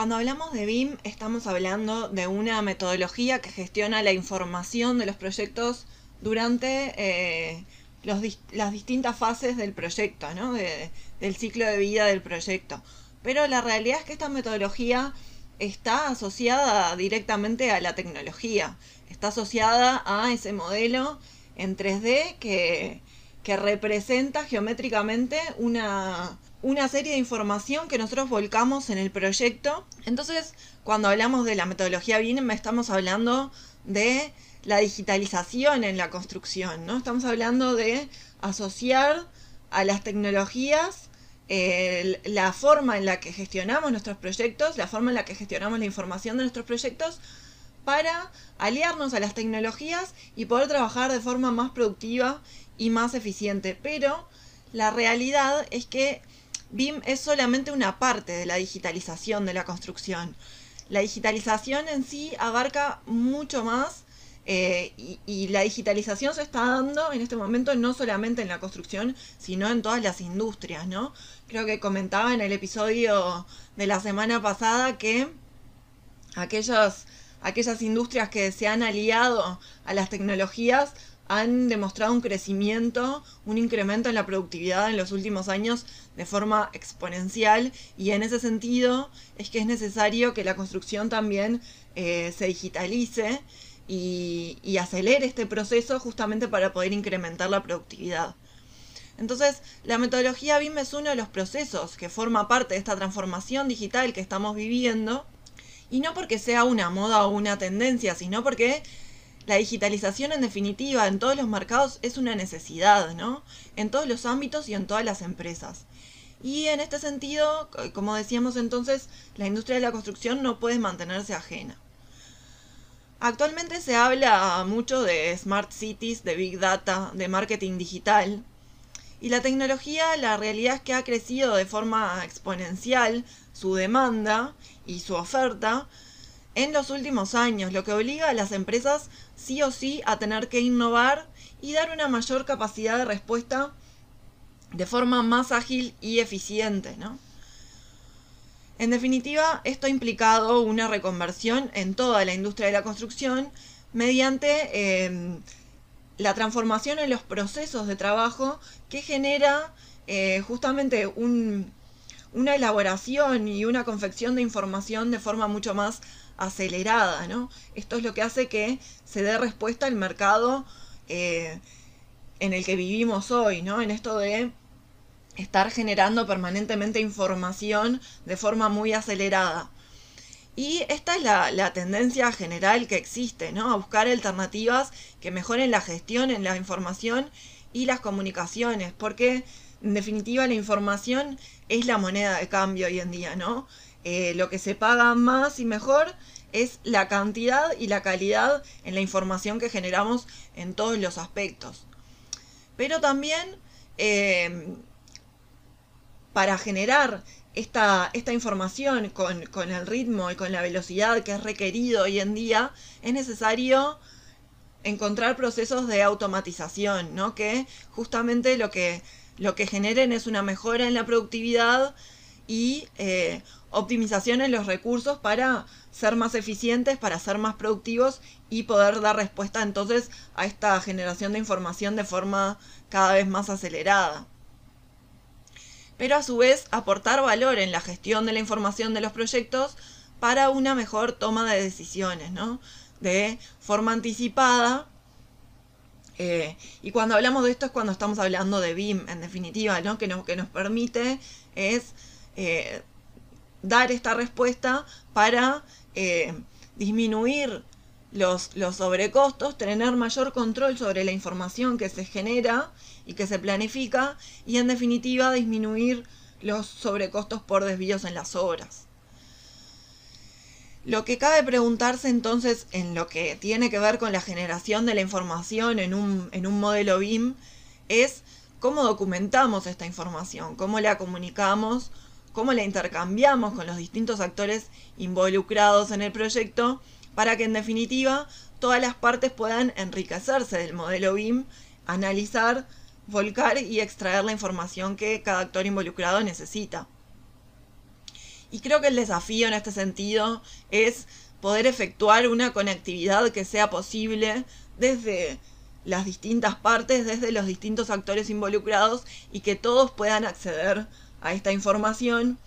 Cuando hablamos de BIM estamos hablando de una metodología que gestiona la información de los proyectos durante eh, las distintas fases del proyecto, del ciclo de vida del proyecto. Pero la realidad es que esta metodología está asociada directamente a la tecnología, está asociada a ese modelo en 3D que, que representa geométricamente una, una serie de información que nosotros volcamos en el proyecto. Entonces, cuando hablamos de la metodología BIM, estamos hablando de la digitalización en la construcción, ¿no? Estamos hablando de asociar a las tecnologías la forma en la que gestionamos nuestros proyectos, la forma en la que gestionamos la información de nuestros proyectos, para aliarnos a las tecnologías y poder trabajar de forma más productiva y más eficiente. Pero la realidad es que BIM es solamente una parte de la digitalización de la construcción. La digitalización en sí abarca mucho más eh, y, la digitalización se está dando en este momento no solamente en la construcción, sino en todas las industrias, ¿no? Creo que comentaba en el episodio de la semana pasada que aquellas, aquellas industrias que se han aliado a las tecnologías han demostrado un crecimiento, un incremento en la productividad en los últimos años de forma exponencial y en ese sentido es que es necesario que la construcción también eh, se digitalice y, y acelere este proceso justamente para poder incrementar la productividad. Entonces, la metodología BIM es uno de los procesos que forma parte de esta transformación digital que estamos viviendo, y no porque sea una moda o una tendencia, sino porque la digitalización en definitiva en todos los mercados es una necesidad, ¿no? En todos los ámbitos y en todas las empresas. Y en este sentido, como decíamos entonces, la industria de la construcción no puede mantenerse ajena. Actualmente se habla mucho de smart cities, de big data, de marketing digital. Y la tecnología, la realidad es que ha crecido de forma exponencial su demanda y su oferta, en los últimos años, lo que obliga a las empresas sí o sí a tener que innovar y dar una mayor capacidad de respuesta de forma más ágil y eficiente, ¿no? En definitiva, esto ha implicado una reconversión en toda la industria de la construcción mediante em, la transformación en los procesos de trabajo que genera eh, justamente una elaboración y una confección de información de forma mucho más acelerada, ¿no? Esto es lo que hace que se dé respuesta al mercado eh, en el que vivimos hoy, ¿no? En esto de estar generando permanentemente información de forma muy acelerada. Y esta es la, tendencia general que existe, ¿no? A buscar alternativas que mejoren la gestión en la información y las comunicaciones, porque en definitiva la información es la moneda de cambio hoy en día, ¿no? Eh, lo que se paga más y mejor es la cantidad y la calidad en la información que generamos en todos los aspectos. Pero también eh, para generar esta, información con, con, el ritmo y con la velocidad que es requerido hoy en día, es necesario encontrar procesos de automatización, ¿no? Que justamente lo que, lo que generen es una mejora en la productividad y eh, optimización en los recursos para ser más eficientes, para ser más productivos y poder dar respuesta entonces a esta generación de información de forma cada vez más acelerada. Pero a su vez aportar valor en la gestión de la información de los proyectos para una mejor toma de decisiones, ¿no? De forma anticipada. Eh, y cuando hablamos de esto es cuando estamos hablando de BIM, en definitiva, ¿no? Que, nos, permite es eh, dar esta respuesta para eh, disminuir los, los sobrecostos, tener mayor control sobre la información que se genera y que se planifica y en definitiva disminuir los sobrecostos por desvíos en las obras. Lo que cabe preguntarse entonces en lo que tiene que ver con la generación de la información en un, en un modelo BIM es cómo documentamos esta información, cómo la comunicamos, cómo la intercambiamos con los distintos actores involucrados en el proyecto para que en definitiva todas las partes puedan enriquecerse del modelo BIM, analizar, volcar y extraer la información que cada actor involucrado necesita. Y creo que el desafío en este sentido es poder efectuar una conectividad que sea posible desde las distintas partes, desde los distintos actores involucrados y que todos puedan acceder a esta información,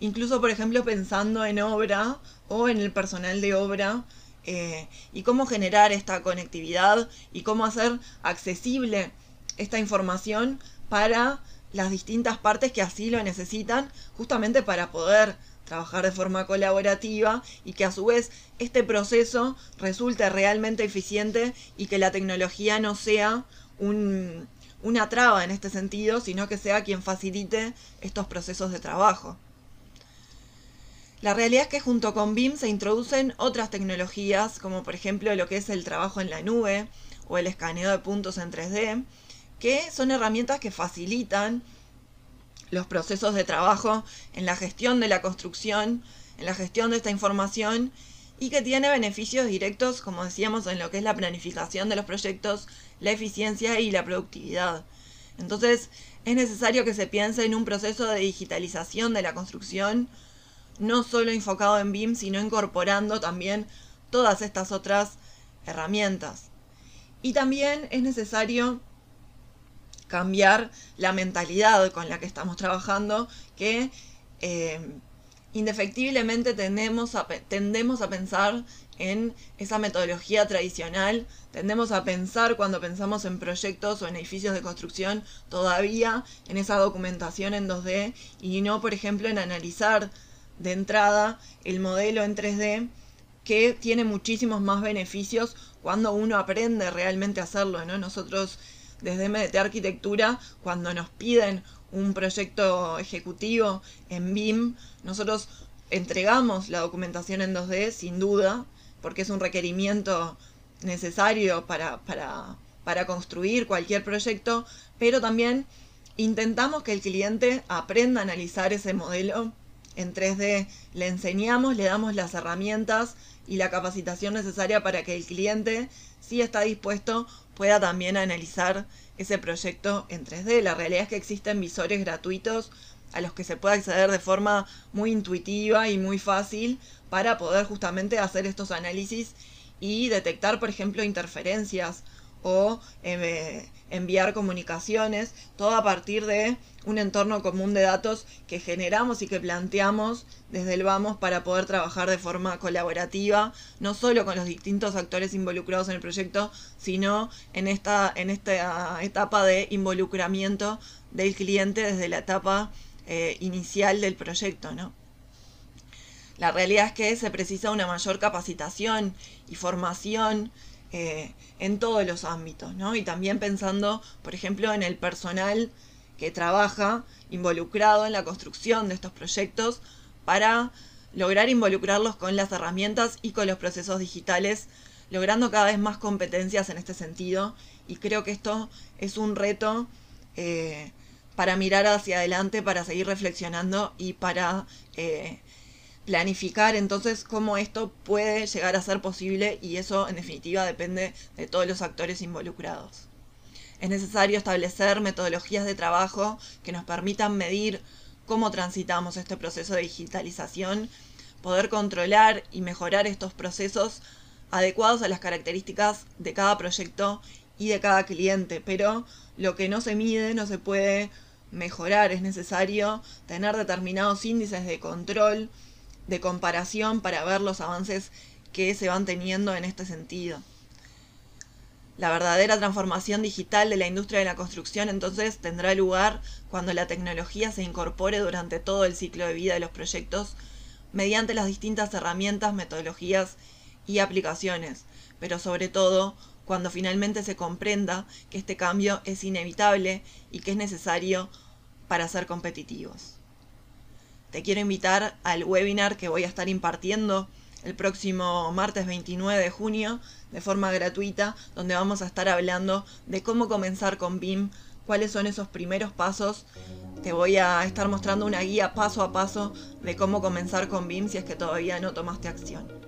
incluso por ejemplo pensando en obra o en el personal de obra eh, y cómo generar esta conectividad y cómo hacer accesible esta información para las distintas partes que así lo necesitan, justamente para poder trabajar de forma colaborativa y que a su vez este proceso resulte realmente eficiente y que la tecnología no sea una traba en este sentido, sino que sea quien facilite estos procesos de trabajo. La realidad es que junto con BIM se introducen otras tecnologías, como por ejemplo lo que es el trabajo en la nube o el escaneo de puntos en 3D, que son herramientas que facilitan los procesos de trabajo en la gestión de la construcción, en la gestión de esta información y que tiene beneficios directos, como decíamos, en lo que es la planificación de los proyectos, la eficiencia y la productividad. Entonces, es necesario que se piense en un proceso de digitalización de la construcción, no solo enfocado en BIM, sino incorporando también todas estas otras herramientas. Y también es necesario cambiar la mentalidad con la que estamos trabajando, que eh, indefectiblemente tendemos a, pensar en esa metodología tradicional, tendemos a pensar cuando pensamos en proyectos o en edificios de construcción todavía en esa documentación en 2D y no, por ejemplo, en analizar de entrada el modelo en 3D que tiene muchísimos más beneficios cuando uno aprende realmente a hacerlo, ¿no? Nosotros desde MDT Arquitectura, cuando nos piden un proyecto ejecutivo en BIM, nosotros entregamos la documentación en 2D sin duda, porque es un requerimiento necesario para, para, para construir cualquier proyecto, pero también intentamos que el cliente aprenda a analizar ese modelo en 3D. Le enseñamos, le damos las herramientas y la capacitación necesaria para que el cliente, si está dispuesto, pueda también analizar ese proyecto en 3D. La realidad es que existen visores gratuitos a los que se puede acceder de forma muy intuitiva y muy fácil para poder justamente hacer estos análisis y detectar, por ejemplo, interferencias o eh, enviar comunicaciones, todo a partir de un entorno común de datos que generamos y que planteamos desde el Vamos para poder trabajar de forma colaborativa, no solo con los distintos actores involucrados en el proyecto, sino en esta, en esta etapa de involucramiento del cliente desde la etapa eh, inicial del proyecto, ¿no? La realidad es que se precisa una mayor capacitación y formación eh, en todos los ámbitos, ¿no? Y también pensando, por ejemplo, en el personal que trabaja involucrado en la construcción de estos proyectos para lograr involucrarlos con las herramientas y con los procesos digitales, logrando cada vez más competencias en este sentido. Y creo que esto es un reto eh, para mirar hacia adelante, para seguir reflexionando y para eh, planificar entonces cómo esto puede llegar a ser posible y eso en definitiva depende de todos los actores involucrados. Es necesario establecer metodologías de trabajo que nos permitan medir cómo transitamos este proceso de digitalización, poder controlar y mejorar estos procesos adecuados a las características de cada proyecto y de cada cliente, pero lo que no se mide no se puede mejorar, es necesario tener determinados índices de control, de comparación para ver los avances que se van teniendo en este sentido. La verdadera transformación digital de la industria de la construcción entonces tendrá lugar cuando la tecnología se incorpore durante todo el ciclo de vida de los proyectos mediante las distintas herramientas, metodologías y aplicaciones, pero sobre todo cuando finalmente se comprenda que este cambio es inevitable y que es necesario para ser competitivos. Te quiero invitar al webinar que voy a estar impartiendo el próximo martes 29 de junio de forma gratuita, donde vamos a estar hablando de cómo comenzar con BIM, cuáles son esos primeros pasos. Te voy a estar mostrando una guía paso a paso de cómo comenzar con BIM si es que todavía no tomaste acción.